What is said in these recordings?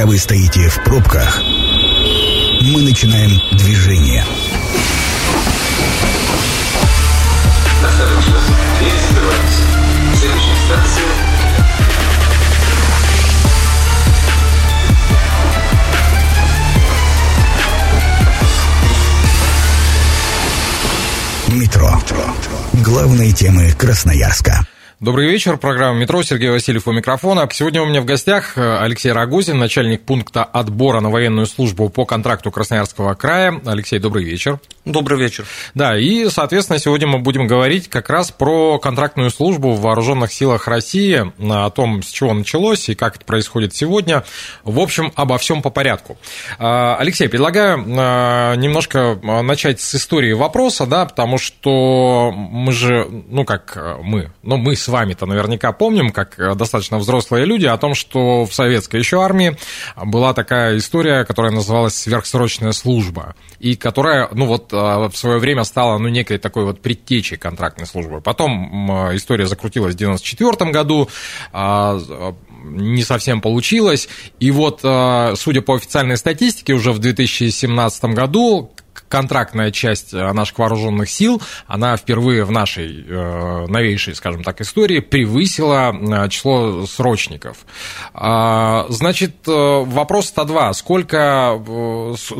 Пока вы стоите в пробках, мы начинаем движение. Осторожно, дверь Метро. Главные темы Красноярска. Добрый вечер. Программа «Метро». Сергей Васильев у микрофона. Сегодня у меня в гостях э, Алексей Рогозин, начальник пункта отбора на военную службу по контракту Красноярского края. Алексей, добрый вечер. Добрый вечер. Да, и, соответственно, сегодня мы будем говорить как раз про контрактную службу в Вооруженных силах России, о том, с чего началось и как это происходит сегодня. В общем, обо всем по порядку. А, Алексей, предлагаю а, немножко начать с истории вопроса, да, потому что мы же, ну как мы, ну мы с вами-то наверняка помним, как достаточно взрослые люди, о том, что в советской еще армии была такая история, которая называлась сверхсрочная служба, и которая, ну вот, а, в свое время стала, ну, некой такой вот предтечей контрактной службы. Потом история закрутилась в 94 году, а, не совсем получилось. И вот, судя по официальной статистике, уже в 2017 году контрактная часть э, наших вооруженных сил, она впервые в нашей э, новейшей, скажем так, истории превысила э, число срочников. А, значит, вопрос 102. Сколько,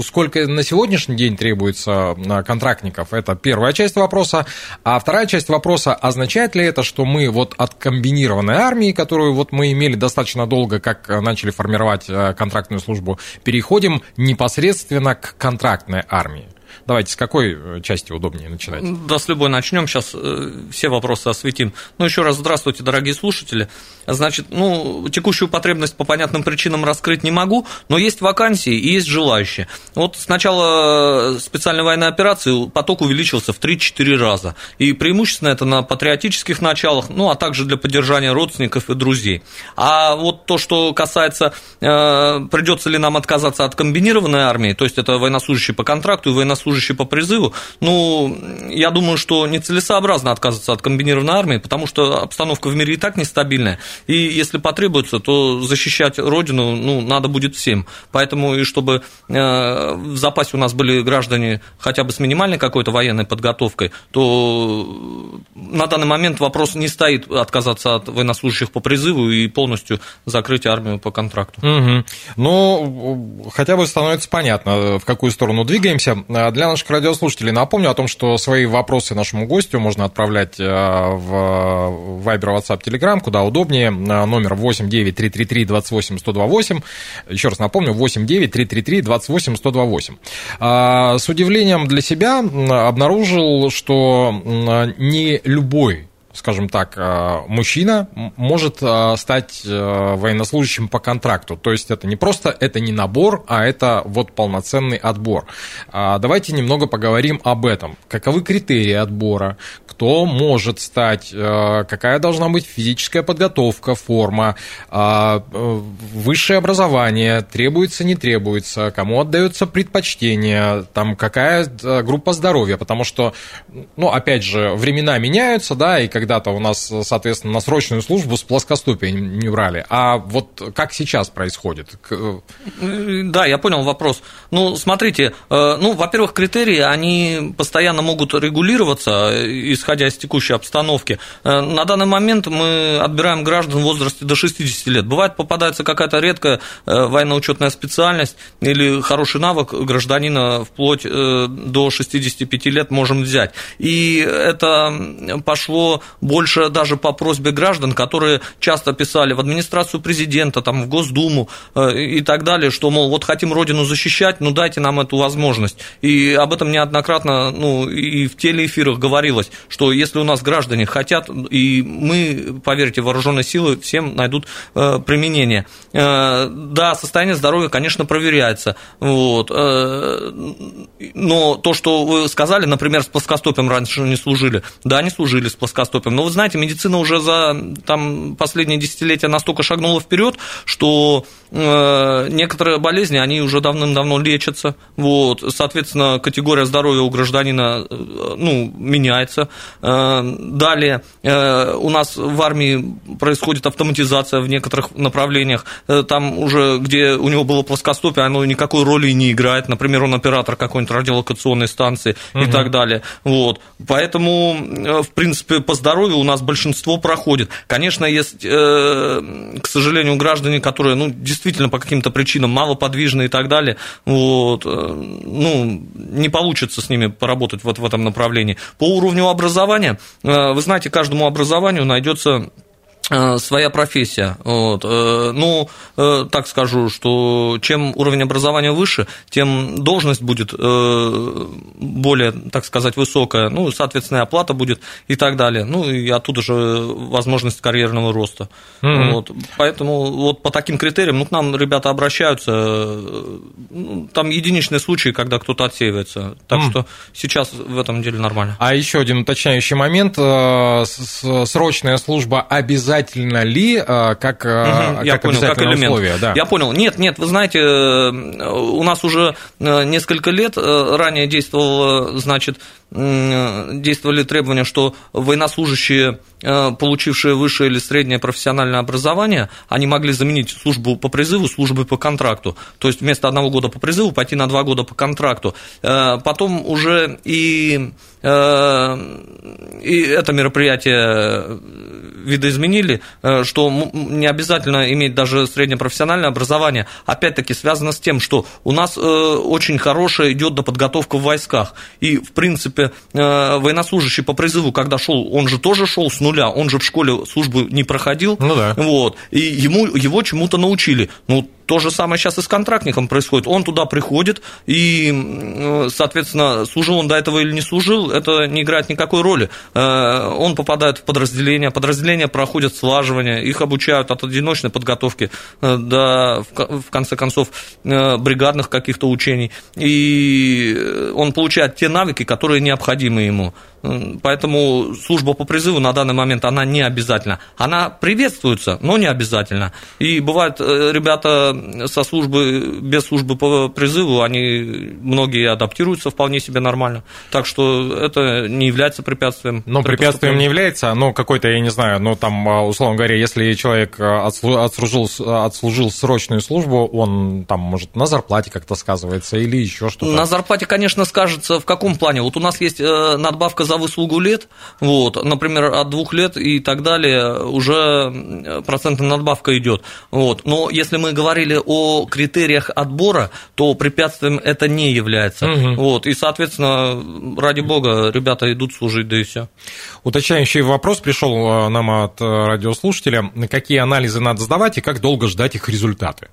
сколько на сегодняшний день требуется контрактников? Это первая часть вопроса. А вторая часть вопроса, означает ли это, что мы вот от комбинированной армии, которую вот мы имели достаточно долго, как начали формировать контрактную службу, переходим непосредственно к контрактной армии? Давайте, с какой э, части удобнее начинать? Да, с любой начнем. Сейчас э, все вопросы осветим. Ну, еще раз здравствуйте, дорогие слушатели. Значит, ну, текущую потребность по понятным причинам раскрыть не могу, но есть вакансии и есть желающие. Вот с начала специальной военной операции поток увеличился в 3-4 раза. И преимущественно это на патриотических началах, ну, а также для поддержания родственников и друзей. А вот то, что касается, э, придется ли нам отказаться от комбинированной армии, то есть это военнослужащие по контракту и военнослужащие по призыву, ну, я думаю, что нецелесообразно отказываться от комбинированной армии, потому что обстановка в мире и так нестабильная, и если потребуется, то защищать Родину ну, надо будет всем. Поэтому и чтобы э, в запасе у нас были граждане хотя бы с минимальной какой-то военной подготовкой, то на данный момент вопрос не стоит отказаться от военнослужащих по призыву и полностью закрыть армию по контракту. Угу. Ну, хотя бы становится понятно, в какую сторону двигаемся. Для наших радиослушателей напомню о том, что свои вопросы нашему гостю можно отправлять э, в Viber, WhatsApp, Telegram, куда удобнее номер 89333 28 128. Еще раз напомню, 89333 28 128. С удивлением для себя обнаружил, что не любой скажем так, э, мужчина может э, стать э, военнослужащим по контракту. То есть это не просто, это не набор, а это вот полноценный отбор. А давайте немного поговорим об этом. Каковы критерии отбора? Кто может стать? Какая должна быть физическая подготовка, форма? Высшее образование требуется, не требуется? Кому отдается предпочтение? Там какая группа здоровья? Потому что, ну, опять же, времена меняются, да, и когда когда-то у нас, соответственно, на срочную службу с плоскостопия не брали. А вот как сейчас происходит? Да, я понял вопрос. Ну, смотрите, э, ну, во-первых, критерии, они постоянно могут регулироваться, исходя из текущей обстановки. Э, на данный момент мы отбираем граждан в возрасте до 60 лет. Бывает, попадается какая-то редкая э, военно-учетная специальность или хороший навык гражданина вплоть до 65 лет можем взять. И это пошло больше даже по просьбе граждан, которые часто писали в администрацию президента, там, в Госдуму э, и так далее, что, мол, вот хотим Родину защищать, ну дайте нам эту возможность. И об этом неоднократно ну, и в телеэфирах говорилось, что если у нас граждане хотят, и мы, поверьте, вооруженные силы всем найдут э, применение. Э, да, состояние здоровья, конечно, проверяется. Вот. Но то, что вы сказали, например, с плоскостопием раньше не служили, да, не служили с плоскостопием, плоскостопием. Но вы знаете, медицина уже за там, последние десятилетия настолько шагнула вперед, что э, некоторые болезни, они уже давным-давно лечатся. Вот, соответственно, категория здоровья у гражданина э, ну, меняется. Э, далее, э, у нас в армии происходит автоматизация в некоторых направлениях. Э, там уже, где у него было плоскостопие, оно никакой роли не играет. Например, он оператор какой-нибудь радиолокационной станции угу. и так далее. Вот. Поэтому, э, в принципе, по здоровью у нас большинство проходит. Конечно, есть, э, к сожалению, граждане, которые ну, действительно по каким-то причинам малоподвижны и так далее, вот, ну, не получится с ними поработать вот в этом направлении. По уровню образования, вы знаете, каждому образованию найдется Э, своя профессия. Вот. Э, ну, э, так скажу, что чем уровень образования выше, тем должность будет более, так сказать, высокая, ну, соответственно, оплата будет и так далее. Ну, и оттуда же возможность карьерного роста. Mm-hmm. Вот. Поэтому вот по таким критериям, ну, к нам ребята обращаются, ну, там единичные случаи, когда кто-то отсеивается. Так mm-hmm. что сейчас в этом деле нормально. А еще один уточняющий момент. Срочная служба обязательно обязательно ли э, как, угу, я как понял, как элемент. условие? Да. Я понял. Нет, нет, вы знаете, э, у нас уже несколько лет ранее действовало, значит, действовали требования, что военнослужащие, получившие высшее или среднее профессиональное образование, они могли заменить службу по призыву службой по контракту. То есть вместо одного года по призыву пойти на два года по контракту. Потом уже и и это мероприятие видоизменили, э, что не обязательно иметь даже среднепрофессиональное образование, опять-таки связано с тем, что у нас э, очень хорошая идет подготовка в войсках. И, в принципе, э, военнослужащий по призыву, когда шел, он же тоже шел с нуля, он же в школе службу не проходил. Ну да. Вот, и ему, его чему-то научили. Ну, то же самое сейчас и с контрактником происходит. Он туда приходит, и, соответственно, служил он до этого или не служил, это не играет никакой роли. Э, он попадает в подразделение, подразделения проходят слаживание, их обучают от одиночной подготовки э, до, в конце концов, э, бригадных каких-то учений, и он получает те навыки, которые необходимы ему. Поэтому служба по призыву на данный момент, она не обязательна. Она приветствуется, но не обязательно. И бывают ребята со службы, без службы по призыву, они многие адаптируются вполне себе нормально. Так что это не является препятствием. Но препятствием не является, но какой-то, я не знаю, ну там, а, условно говоря, если человек отслужил, отслужил срочную службу, он там, может, на зарплате как-то сказывается или еще что-то? На зарплате, конечно, скажется в каком плане. Вот у нас есть э, надбавка за выслугу лет, вот, например, от двух лет и так далее, уже процентная надбавка идет. Вот. Но если мы говорили о критериях отбора, то препятствием это не является. Угу. Вот. И, соответственно, ради бога, ребята идут служить, да и все. Уточняющий вопрос пришел э, нам от э, радиослушателя. Какие анализы надо сдавать и как долго ждать их результаты?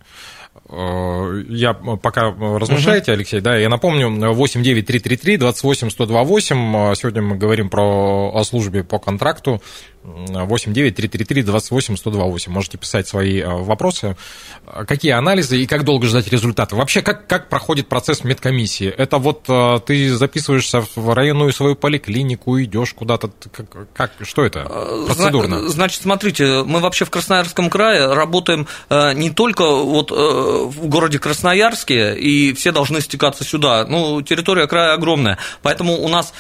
Э, я пока размышляете, угу. Алексей, да, я напомню, 89333 28 128. Сегодня мы говорим про о службе по контракту. 8 9 333 28 128. Можете писать свои э, вопросы. Какие анализы и как долго ждать результаты? Вообще, как, как проходит процесс медкомиссии? Это вот э, ты записываешься в районную свою поликлинику, идешь куда-то, как, как, что это процедурно? Значит, смотрите, мы вообще в Красноярском крае работаем э, не только вот в городе Красноярске, и все должны стекаться сюда. Ну, территория края огромная, поэтому у нас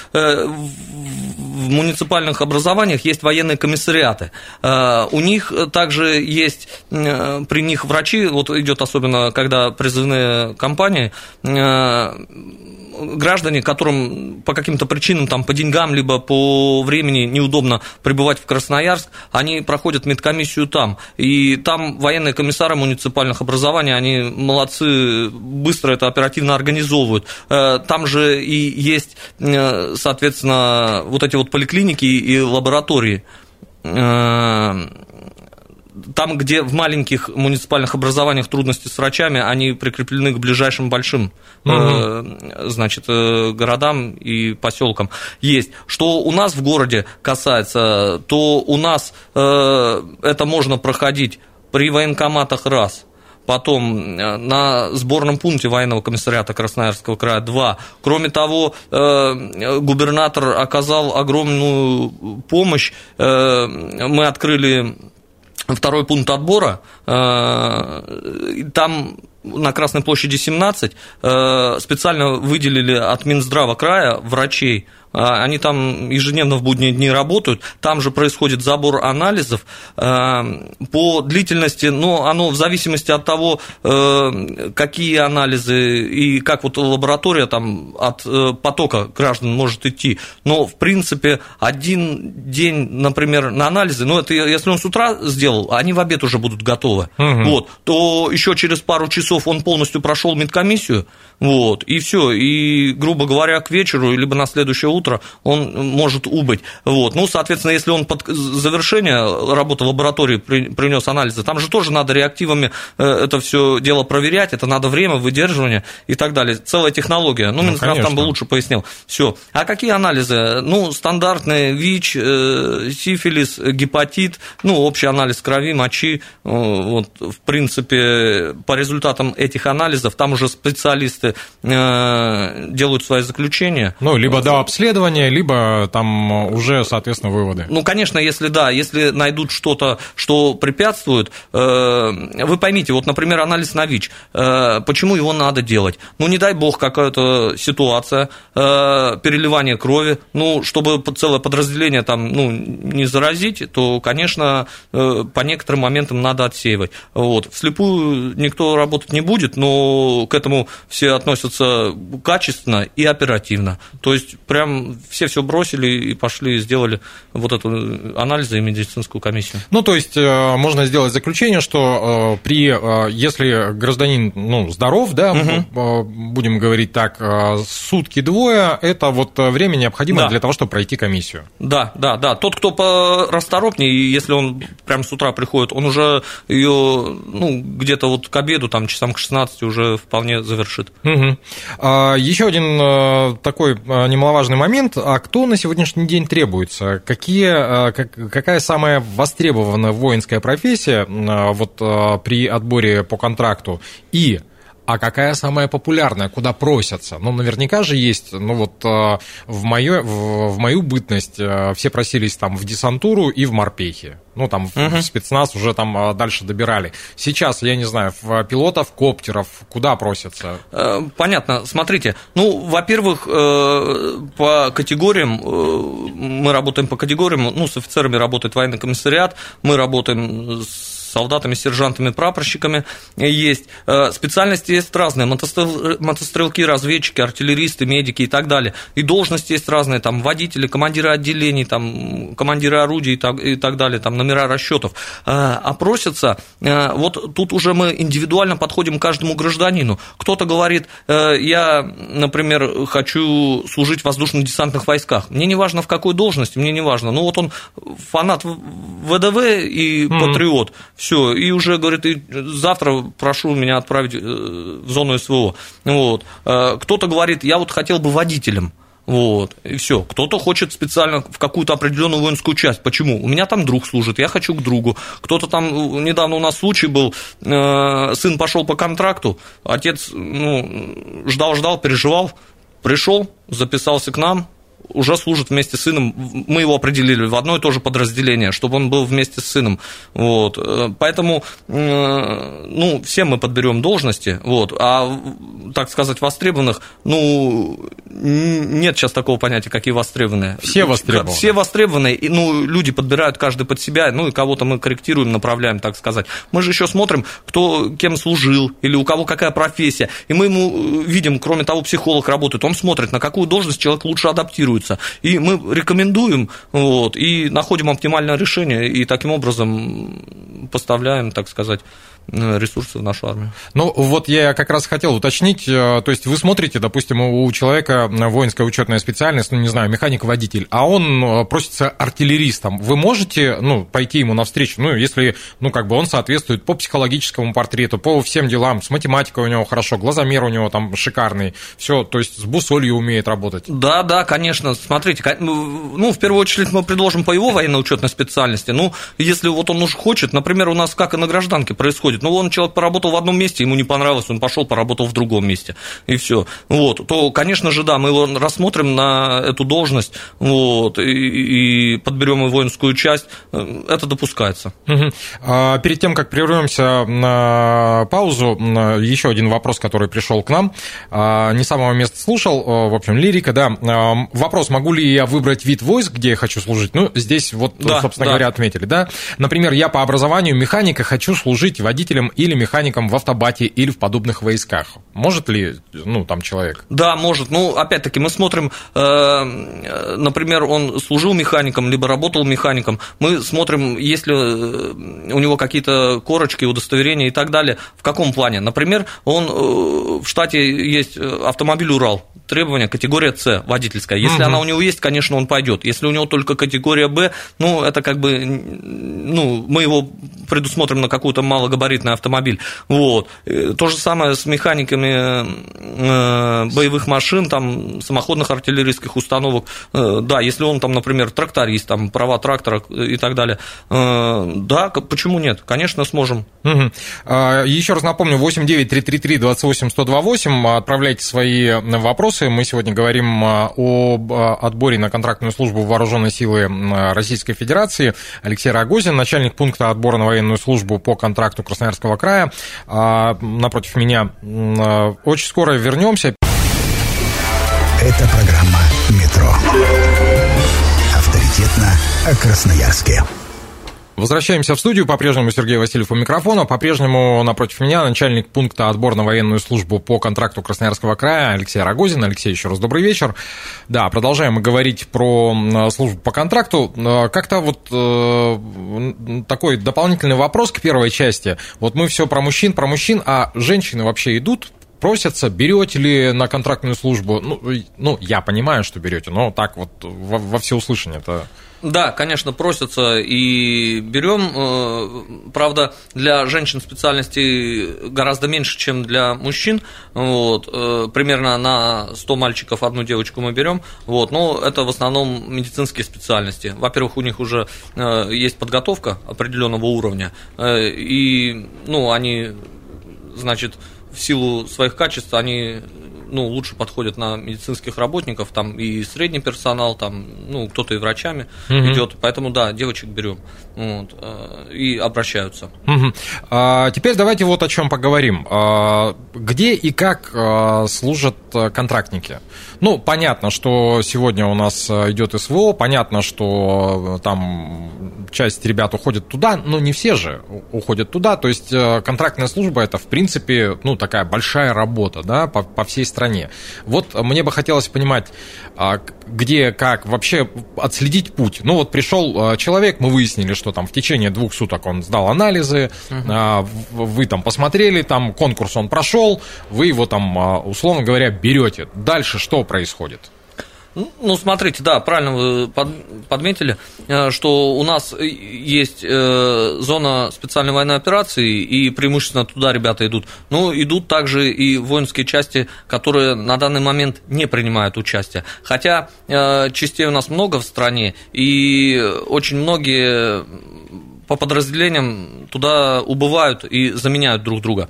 в муниципальных образованиях есть военные комиссариаты. Э, у них также есть э, при них врачи, вот идет особенно, когда призывные кампании, э, граждане, которым по каким-то причинам, там, по деньгам, либо по времени неудобно пребывать в Красноярск, они проходят медкомиссию там. И там военные комиссары муниципальных образований, они молодцы, быстро это оперативно организовывают. Э, там же и есть, э, соответственно, вот эти вот поликлиники и лаборатории э, там, где в маленьких муниципальных образованиях трудности с врачами, они прикреплены к ближайшим большим угу. значит, э, городам и поселкам. Есть. Что у нас в городе касается, то у нас э, это можно проходить при военкоматах раз – потом на сборном пункте военного комиссариата Красноярского края 2. Кроме того, губернатор оказал огромную помощь. Мы открыли второй пункт отбора. Там на Красной площади 17 специально выделили от Минздрава края врачей они там ежедневно в будние дни работают, там же происходит забор анализов. А, по длительности, ну, оно в зависимости от того, э, какие анализы и как вот лаборатория там от э, потока граждан может идти. Но, в принципе, один день, например, на анализы, ну, это если он с утра сделал, они в обед уже будут готовы, угу. вот, то еще через пару часов он полностью прошел медкомиссию, вот, и все, и, грубо говоря, к вечеру, либо на следующее утро он может убыть. Вот. Ну, соответственно, если он под завершение работы лаборатории принес анализы, там же тоже надо реактивами э, это все дело проверять, это надо время, выдерживание и так далее. Целая технология. Ну, Минздрав ну, там бы лучше пояснил. Все. А какие анализы? Ну, стандартные ВИЧ, э, сифилис, гепатит, ну, общий анализ крови, мочи. Э, вот, в принципе, по результатам этих анализов там уже специалисты делают свои заключения. Ну, либо до обследования, либо там уже, соответственно, выводы. Ну, конечно, если да, если найдут что-то, что препятствует, э, вы поймите, вот, например, анализ на ВИЧ, э, почему его надо делать? Ну, не дай бог, какая-то ситуация, переливание крови, ну, чтобы целое подразделение там, ну, не заразить, то, конечно, по некоторым моментам надо отсеивать. Вот. Вслепую никто работать не будет, но к этому все относятся качественно и оперативно. То есть прям все все бросили и пошли сделали вот эту анализы и медицинскую комиссию. Ну, то есть э, можно сделать заключение, что э, при, э, если гражданин ну, здоров, да, угу. будем говорить так, сутки двое, это вот время необходимо да. для того, чтобы пройти комиссию. Да, да, да. Тот, кто расторопнее, если он прям с утра приходит, он уже ее ну, где-то вот к обеду, там, часам к 16 уже вполне завершит. Угу. А, еще один такой немаловажный момент. А кто на сегодняшний день требуется? Какие, а, как, какая самая востребованная воинская профессия а, вот, а, при отборе по контракту? И а какая самая популярная, куда просятся? Ну, наверняка же есть, ну вот в мою, в мою бытность все просились там в десантуру и в морпехи ну, там, угу. спецназ уже там а, дальше добирали. Сейчас, я не знаю, в пилотов коптеров куда просятся? Э, понятно. Смотрите, ну, во-первых, э, по категориям, э, мы работаем по категориям, ну, с офицерами работает военный комиссариат, мы работаем с солдатами, сержантами, прапорщиками есть. Э, специальности есть разные, мотострелки, разведчики, артиллеристы, медики и так далее. И должности есть разные, там водители, командиры отделений, там, командиры орудий и так, и так далее, там номера расчетов. Опросятся, э, э, вот тут уже мы индивидуально подходим к каждому гражданину. Кто-то говорит, я, например, хочу служить в воздушно-десантных войсках. Мне не важно, в какой должности, мне не важно. Ну вот он фанат ВДВ и mm-hmm. патриот все, и уже, говорит, и завтра прошу меня отправить э, в зону СВО. Вот. Э, кто-то говорит, я вот хотел бы водителем. Вот, и все. Кто-то хочет специально в какую-то определенную воинскую часть. Почему? У меня там друг служит, я хочу к другу. Кто-то там, недавно у нас случай был, э, сын пошел по контракту, отец ну, ждал-ждал, переживал, пришел, записался к нам, уже служит вместе с сыном. Мы его определили в одно и то же подразделение, чтобы он был вместе с сыном. Вот. Э, поэтому, э, ну, все мы подберем должности, вот, а, так сказать, востребованных, ну, нет сейчас такого понятия, какие востребованные. Все востребованные. Все востребованные, ну, люди подбирают каждый под себя, ну, и кого-то мы корректируем, направляем, так сказать. Мы же еще смотрим, кто кем служил, или у кого какая профессия, и мы ему видим, кроме того, психолог работает, он смотрит, на какую должность человек лучше адаптирует рекомендуется. И мы рекомендуем вот, и находим оптимальное решение, и таким образом поставляем, так сказать, ресурсы в нашу армию. Ну, вот я как раз хотел уточнить, э, то есть вы смотрите, допустим, у человека воинская учетная специальность, ну, не знаю, механик-водитель, а он э, просится артиллеристом, вы можете, ну, пойти ему навстречу, ну, если, ну, как бы он соответствует по психологическому портрету, по всем делам, с математикой у него хорошо, глазомер у него там шикарный, все, то есть с бусолью умеет работать. Да, да, конечно, смотрите, ну, в первую очередь мы предложим по его военно-учетной специальности, ну, если вот он уж хочет, например, у нас как и на гражданке происходит, происходит. Ну, он человек поработал в одном месте, ему не понравилось, он пошел, поработал в другом месте, и все. Вот, то, конечно же, да, мы его рассмотрим на эту должность, вот, и, и подберем и воинскую часть, это допускается. Угу. А, перед тем, как прервемся на паузу, еще один вопрос, который пришел к нам, а, не самого места слушал, в общем, лирика, да. Вопрос, могу ли я выбрать вид войск, где я хочу служить? Ну, здесь вот, да, собственно да. говоря, отметили, да. Например, я по образованию механика хочу служить водителем или механиком в автобате или в подобных войсках. Может ли, ну, там человек? Да, может. Ну, опять-таки, мы смотрим, э, например, он служил механиком, либо работал механиком. Мы смотрим, если э, у него какие-то корочки, удостоверения и так далее. В каком плане? Например, он э, в штате есть автомобиль Урал, требования категория С, водительская. Если угу. она у него есть, конечно, он пойдет. Если у него только категория Б, ну, это как бы, ну, мы его предусмотрим на какой-то малогабаритный автомобиль. Вот. Э, то же самое с механиками э, боевых машин, там, самоходных артиллерийских установок. Э, да, если он там, например, тракторист, там, права трактора и так далее, да, почему нет? Конечно, сможем. Угу. Еще раз напомню, 89 28 128, отправляйте свои вопросы. Мы сегодня говорим об отборе на контрактную службу в вооруженные силы Российской Федерации. Алексей Рогозин, начальник пункта отбора на военную службу по контракту Красноярского края. Напротив меня очень скоро вернемся. Это программа «Метро». Авторитетно о Красноярске. Возвращаемся в студию. По-прежнему Сергей Васильев у микрофона. По-прежнему напротив меня начальник пункта отбора на военную службу по контракту Красноярского края Алексей Рогозин. Алексей, еще раз добрый вечер. Да, продолжаем мы говорить про службу по контракту. Как-то вот э, такой дополнительный вопрос к первой части. Вот мы все про мужчин, про мужчин, а женщины вообще идут просятся, берете ли на контрактную службу? Ну, ну я понимаю, что берете, но так вот во, во всеуслышание это... Да, конечно, просятся и берем. Э, правда, для женщин специальностей гораздо меньше, чем для мужчин. Вот, э, примерно на 100 мальчиков одну девочку мы берем. Вот, но это в основном медицинские специальности. Во-первых, у них уже э, есть подготовка определенного уровня, и ну, они, значит, в силу своих качеств они ну, лучше подходят на медицинских работников, там и средний персонал, там, ну, кто-то и врачами угу. идет. Поэтому да, девочек берем вот, э, и обращаются. Угу. А, теперь давайте вот о чем поговорим. А, где и как а, служат э, контрактники? Ну, понятно, что сегодня у нас э, идет СВО, понятно, что там часть ребят уходит туда, но не все же уходят туда. То есть контрактная служба это, в принципе, ну, такая большая работа, да, по, по всей стране. Вот мне бы хотелось понимать, где, как, вообще отследить путь. Ну, вот пришел человек, мы выяснили, что там в течение двух суток он сдал анализы, uh вы там посмотрели, там конкурс он прошел, вы его там, а, условно говоря, берете. Дальше что происходит? Ну, смотрите, да, правильно вы подметили, э, что у нас есть э, зона специальной военной операции, и преимущественно туда ребята идут. Но идут также и воинские части, которые на данный момент не принимают участие. Хотя э, частей у нас много в стране, и очень многие по подразделениям туда убывают и заменяют друг друга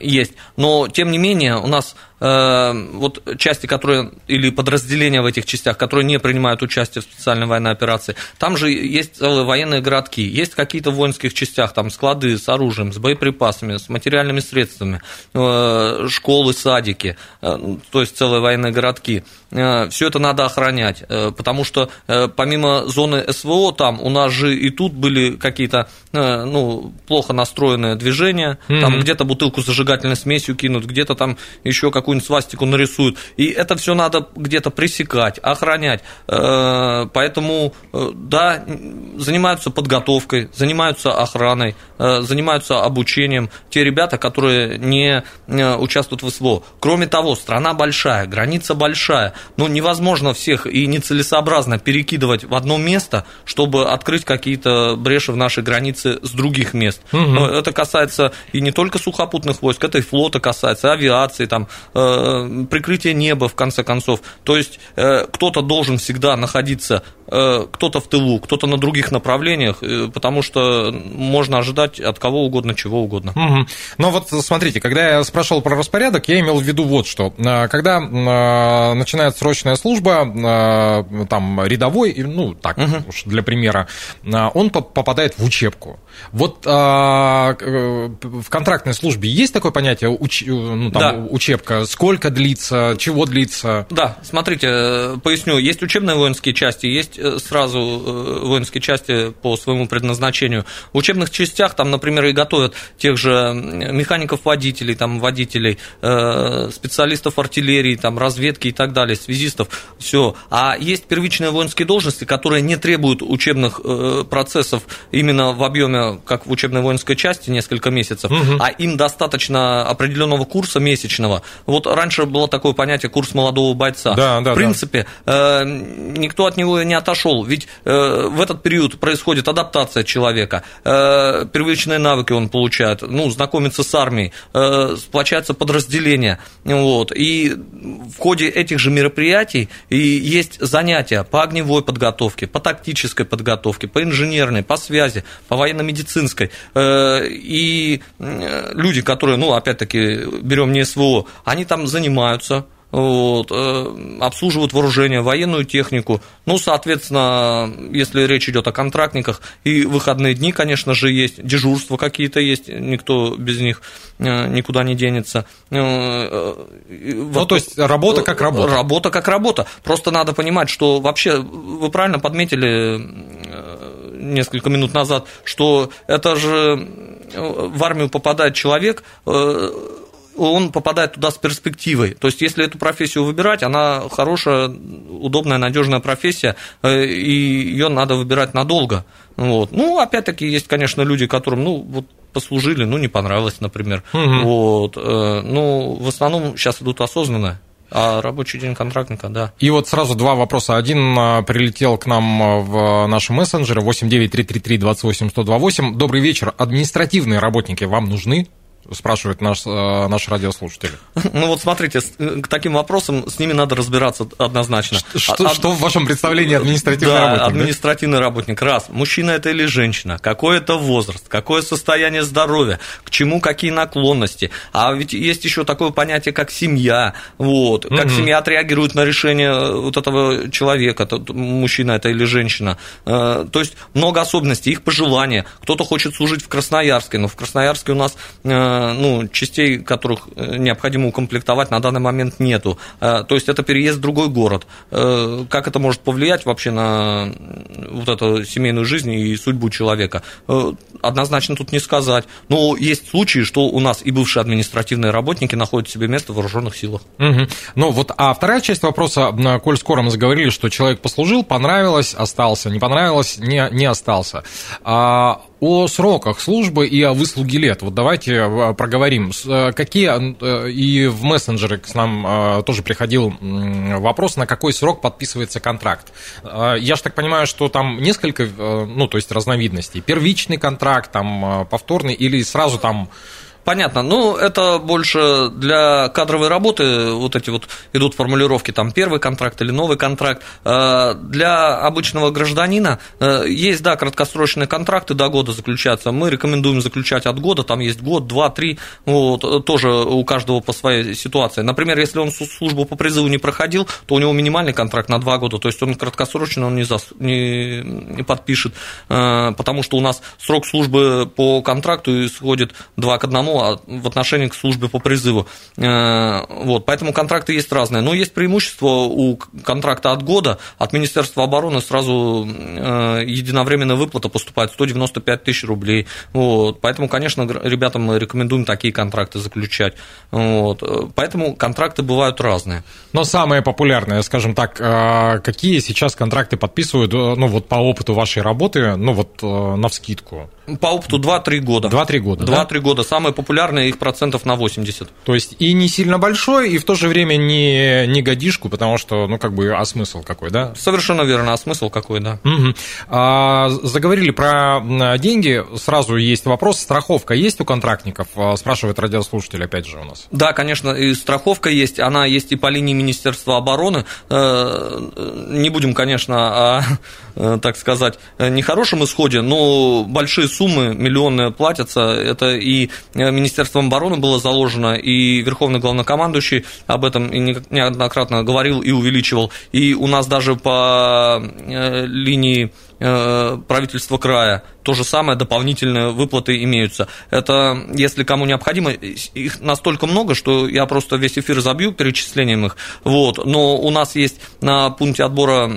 есть. Но, тем не менее, у нас вот части, которые, или подразделения в этих частях, которые не принимают участие в специальной военной операции, там же есть целые военные городки, есть какие-то в воинских частях, там склады с оружием, с боеприпасами, с материальными средствами, э, школы, садики, э, то есть целые военные городки. Все это надо охранять, потому что помимо зоны СВО, там у нас же и тут были какие-то ну, плохо настроенные движения, mm-hmm. там где-то бутылку с зажигательной смесью кинут, где-то там еще как какую-нибудь свастику нарисуют. И это все надо где-то пресекать, охранять. Э, поэтому, э, да, занимаются подготовкой, занимаются охраной, э, занимаются обучением те ребята, которые не участвуют в СВО. Кроме того, страна большая, граница большая. Ну, невозможно всех и нецелесообразно перекидывать в одно место, чтобы открыть какие-то бреши в нашей границе с других мест. Угу. Это касается и не только сухопутных войск, это и флота касается, авиации, там, прикрытие неба, в конце концов. То есть кто-то должен всегда находиться Э, кто-то в тылу, кто-то на других направлениях, э, потому что можно ожидать от кого угодно, чего угодно. Угу. Но вот смотрите, когда я спрашивал про распорядок, я имел в виду вот что. Э, когда начинает срочная служба, там рядовой, ну так угу. уж для примера, он попадает в учебку. Вот в контрактной службе есть такое понятие уч... ну, там, да. учебка? Сколько длится, чего длится? Да, смотрите, поясню. Есть учебные воинские части, есть э, сразу э, воинские части по своему предназначению. В учебных частях там, например, и готовят тех же механиков-водителей, там, водителей, э, специалистов артиллерии, там, разведки и так далее, связистов, все. А есть первичные воинские должности, которые не требуют учебных процессов именно в объеме, как в учебной воинской части, несколько месяцев, угу. а им достаточно определенного курса месячного. Вот раньше было такое понятие курс молодого бойца. Да, да, в принципе, да. никто от него не от отошел. Ведь э, в этот период происходит адаптация человека, э, первичные навыки он получает, ну, знакомится с армией, э, сплочается подразделение. Вот, и в ходе этих же мероприятий и есть занятия по огневой подготовке, по тактической подготовке, по инженерной, по связи, по военно-медицинской. Э, и люди, которые, ну, опять-таки, берем не СВО, они там занимаются, вот, э, обслуживают вооружение, военную технику. Ну, соответственно, если речь идет о контрактниках, и выходные дни, конечно же, есть, дежурства какие-то есть, никто без них э, никуда не денется. Э, ну, то есть работа как работа. Работа как работа. Просто надо понимать, что вообще, вы правильно подметили несколько минут назад, что это же в армию попадает человек, он попадает туда с перспективой. То есть, если эту профессию выбирать, она хорошая, удобная, надежная профессия, э, и ее надо выбирать надолго. Вот. Ну, опять-таки, есть, конечно, люди, которым, ну, вот послужили, ну, не понравилось, например. Угу. Вот. Э, ну, в основном сейчас идут осознанно. А рабочий день контрактника, да. И вот сразу два вопроса. Один а, прилетел к нам в наши мессенджеры 8933 28 128. Добрый вечер. Административные работники вам нужны? Спрашивает наш, э, наш радиослушатель. Ну вот смотрите, э, к таким вопросам с ними надо разбираться однозначно. Что, а, что в вашем представлении административный да, работник? административный да? работник. Раз, мужчина это или женщина, какой это возраст, какое состояние здоровья, к чему какие наклонности. А ведь есть еще такое понятие, как семья. Вот, как mm семья отреагирует на решение вот этого человека, мужчина это или женщина. Э, то есть много особенностей, их пожелания. Кто-то хочет служить в Красноярске, но в Красноярске у нас ну, частей, которых э, необходимо укомплектовать, на данный момент нету. Э, то есть это переезд в другой город. Э, как это может повлиять вообще на вот эту семейную жизнь и судьбу человека? Однозначно тут не сказать. Но есть случаи, что у нас и бывшие административные работники находят себе место в вооруженных силах. Угу. Ну вот, а вторая часть вопроса, коль скоро мы заговорили, что человек послужил, понравилось, остался, не понравилось, не, не остался. А о сроках службы и о выслуге лет. Вот давайте э, проговорим. Э, какие, э, и в мессенджеры к нам тоже приходил вопрос, на какой срок подписывается контракт. Я же так понимаю, что там несколько, ну, то есть разновидностей. Первичный контракт, там, повторный или сразу там Понятно. Ну, это больше для кадровой работы, вот эти вот идут формулировки, там, первый контракт или новый контракт. Э, для обычного гражданина э, есть, да, краткосрочные контракты до года заключаться. Мы рекомендуем заключать от года, там есть год, два, три, вот, тоже у каждого по своей ситуации. Например, если он службу по призыву не проходил, то у него минимальный контракт на два года, то есть он краткосрочный, он не, зас... не... подпишет, э, потому что у нас срок службы по контракту исходит два к одному а в отношении к службе по призыву. Э, вот, поэтому контракты есть разные. Но есть преимущество у контракта от года. От Министерства обороны сразу э, единовременная выплата поступает 195 тысяч рублей. Вот, поэтому, конечно, ребятам мы рекомендуем такие контракты заключать. Вот, поэтому контракты бывают разные. Но самые популярные, скажем так, э, какие сейчас контракты подписывают, ну вот по опыту вашей работы, ну вот на вскидку? По опыту 2-3 года. 2-3 года, 2-3 да? года. Самое популярное их процентов на 80. То есть и не сильно большой, и в то же время не, не годишку, потому что, ну, как бы, а смысл какой, да? Совершенно верно, а смысл какой, да. Угу. А, заговорили про деньги, сразу есть вопрос, страховка есть у контрактников? А, спрашивает радиослушатель, опять же, у нас. Да, конечно, и страховка есть, она есть и по линии Министерства обороны. Э, не будем, конечно, о, так сказать, нехорошем исходе, но большие суммы, миллионы платятся, это и Министерством обороны было заложено, и Верховный главнокомандующий об этом неоднократно говорил и увеличивал, и у нас даже по э, линии Э, правительства края. То же самое, дополнительные выплаты имеются. Это, если кому необходимо, их настолько много, что я просто весь эфир забью перечислением их. Вот. Но у нас есть на пункте отбора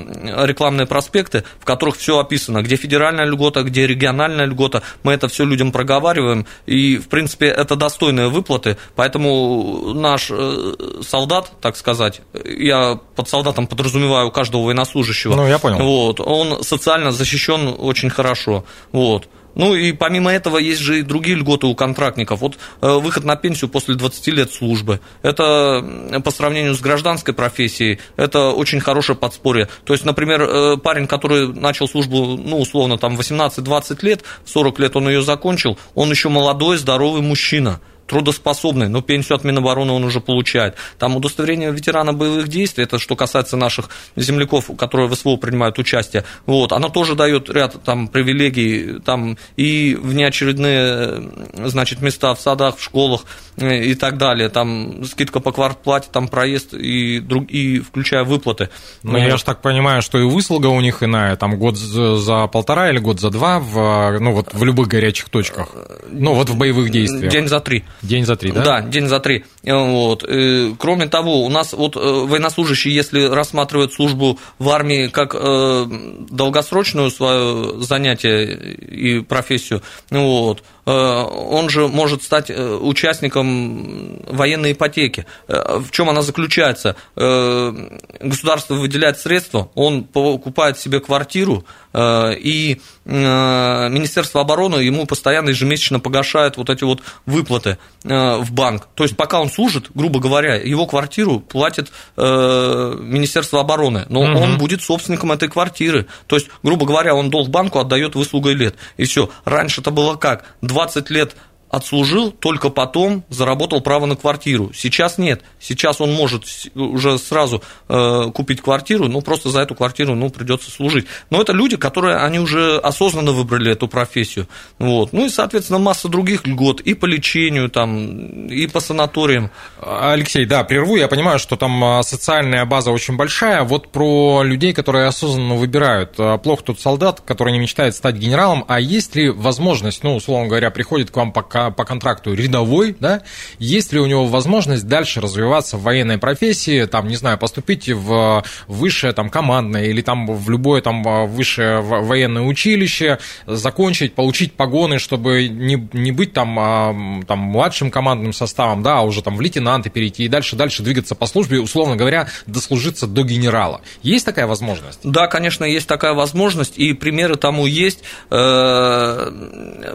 рекламные проспекты, в которых все описано, где федеральная льгота, где региональная льгота. Мы это все людям проговариваем. И, в принципе, это достойные выплаты. Поэтому наш э, солдат, так сказать, я под солдатом подразумеваю каждого военнослужащего. Ну, я понял. Вот, он социально защищен очень хорошо. Вот. Ну и помимо этого есть же и другие льготы у контрактников. Вот э, выход на пенсию после 20 лет службы. Это по сравнению с гражданской профессией, это очень хорошее подспорье. То есть, например, э, парень, который начал службу, ну, условно, там 18-20 лет, 40 лет он ее закончил, он еще молодой, здоровый мужчина трудоспособный, но пенсию от Минобороны он уже получает. Там удостоверение ветерана боевых действий, это что касается наших земляков, которые в СВО принимают участие, вот, оно тоже дает ряд там привилегий, там и внеочередные, значит, места в садах, в школах э, и так далее, там скидка по квартплате, там проезд и, друг, и включая выплаты. Ну, я же так понимаю, что и выслуга у них иная, там год за полтора или год за два, в, ну, вот в любых горячих точках, ну, вот в боевых действиях. День за три. День за три, да? Да, день за три. Вот. И, кроме того, у нас вот э, военнослужащие, если рассматривают службу в армии как э, долгосрочную свое занятие и профессию, вот, э, он же может стать участником военной ипотеки. В чем она заключается? Государство выделяет средства, он покупает себе квартиру, и Министерство обороны ему постоянно ежемесячно погашает вот эти вот выплаты в банк. То есть пока он служит, грубо говоря, его квартиру платит э, Министерство обороны, но угу. он будет собственником этой квартиры. То есть, грубо говоря, он долг банку отдает выслугой лет. И все. Раньше это было как? 20 лет отслужил, только потом заработал право на квартиру. Сейчас нет. Сейчас он может уже сразу э, купить квартиру, ну просто за эту квартиру ну, придется служить. Но это люди, которые они уже осознанно выбрали эту профессию. Вот. Ну и, соответственно, масса других льгот и по лечению, там, и по санаториям. Алексей, да, прерву. Я понимаю, что там а, социальная база очень большая. Вот про людей, которые осознанно выбирают. А, плохо тот солдат, который не мечтает стать генералом. А есть ли возможность, ну, условно говоря, приходит к вам пока по контракту рядовой, да, есть ли у него возможность дальше развиваться в военной профессии, там, не знаю, поступить в высшее там командное или там в любое там высшее военное училище, закончить, получить погоны, чтобы не, не быть там, а, там младшим командным составом, да, а уже там в лейтенанты перейти и дальше, дальше двигаться по службе, условно говоря, дослужиться до генерала. Есть такая возможность? Да, конечно, есть такая возможность, и примеры тому есть. Э,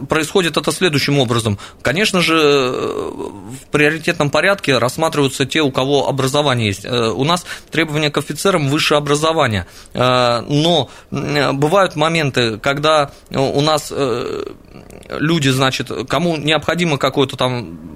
происходит это следующим образом. Конечно же, в приоритетном порядке рассматриваются те, у кого образование есть. Э, у нас требования к офицерам высшее образование. Э, но бывают моменты, когда у нас э, люди, значит, кому необходимо какое-то там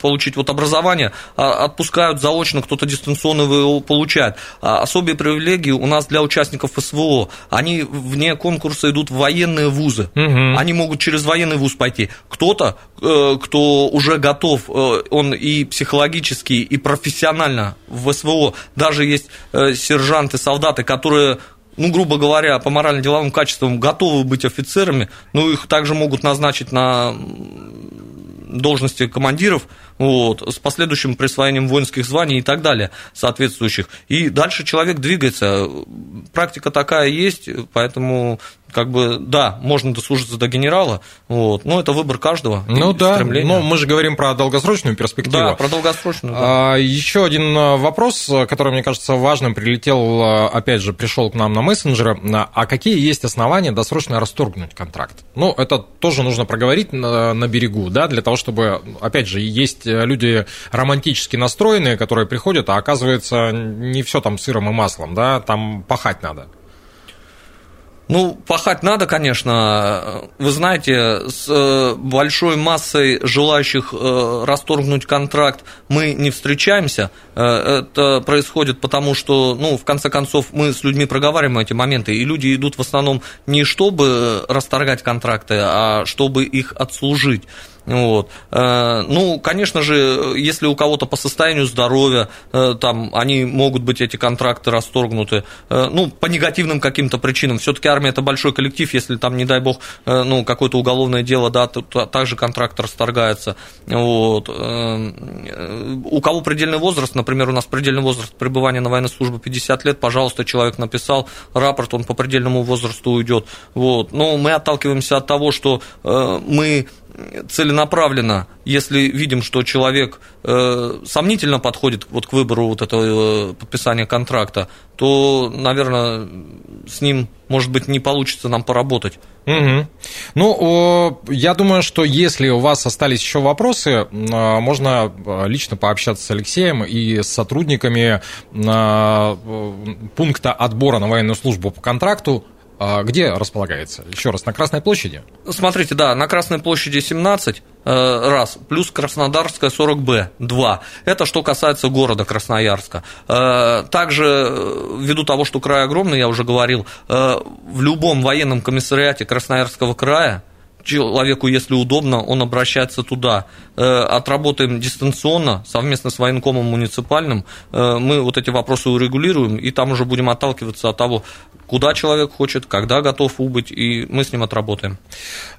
получить вот образование, а, отпускают заочно, кто-то дистанционно его получает. А особые привилегии у нас для участников СВО. Они вне конкурса идут в военные вузы. Угу. Они могут через военный вуз пойти. Кто-то, э, кто уже готов, э, он и психологически, и профессионально в СВО, даже есть э, сержанты, солдаты, которые ну, грубо говоря, по морально-деловым качествам готовы быть офицерами, но их также могут назначить на должности командиров, вот, с последующим присвоением воинских званий и так далее, соответствующих. И дальше человек двигается. Практика такая есть, поэтому как бы, да, можно дослужиться до генерала, вот, но это выбор каждого. Ну да, стремление. но мы же говорим про долгосрочную перспективу. Да, про долгосрочную. Да. А, еще один а, вопрос, который, мне кажется, важным, прилетел, а, опять же, пришел к нам на мессенджеры. А какие есть основания досрочно расторгнуть контракт? Ну, это тоже нужно проговорить на, на берегу, да, для того, чтобы, опять же, есть люди романтически настроенные, которые приходят, а оказывается, не все там сыром и маслом, да, там пахать надо. Ну, пахать надо, конечно. Вы знаете, с э, большой массой желающих э, расторгнуть контракт мы не встречаемся. Э, это происходит потому, что, ну, в конце концов, мы с людьми проговариваем эти моменты, и люди идут в основном не чтобы расторгать контракты, а чтобы их отслужить. Вот. Э, ну, конечно же, если у кого-то по состоянию здоровья, э, там, они могут быть, эти контракты расторгнуты, э, ну, по негативным каким-то причинам. Все-таки армия – это большой коллектив, если там, не дай бог, ну, какое-то уголовное дело, да, то также контракт расторгается. Вот. У кого предельный возраст, например, у нас предельный возраст пребывания на военной службе 50 лет, пожалуйста, человек написал рапорт, он по предельному возрасту уйдет. Вот. Но мы отталкиваемся от того, что мы целенаправленно, если видим, что человек э, сомнительно подходит вот к выбору вот этого э, подписания контракта, то, наверное, с ним, может быть, не получится нам поработать. Угу. Ну, я думаю, что если у вас остались еще вопросы, э, можно э, лично пообщаться с Алексеем и с сотрудниками пункта отбора на военную службу по контракту а где располагается? Еще раз, на Красной площади? Смотрите, да, на Красной площади 17 э, раз, плюс Краснодарская 40Б 2. Это что касается города Красноярска. Э, также, э, ввиду того, что край огромный, я уже говорил, в любом военном комиссариате Красноярского края человеку, если удобно, он обращается туда. Э, отработаем дистанционно, совместно с военкомом муниципальным, э, мы вот эти вопросы урегулируем, и там уже будем отталкиваться от того, куда человек хочет, когда готов убыть, и мы с ним отработаем.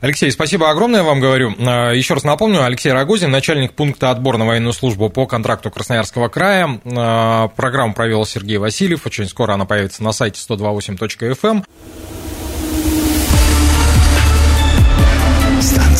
Алексей, спасибо огромное вам говорю. Э, Еще раз напомню, Алексей Рогозин, начальник пункта отбора на военную службу по контракту Красноярского края. Программу провел Сергей Васильев, очень скоро она появится на сайте 128.fm.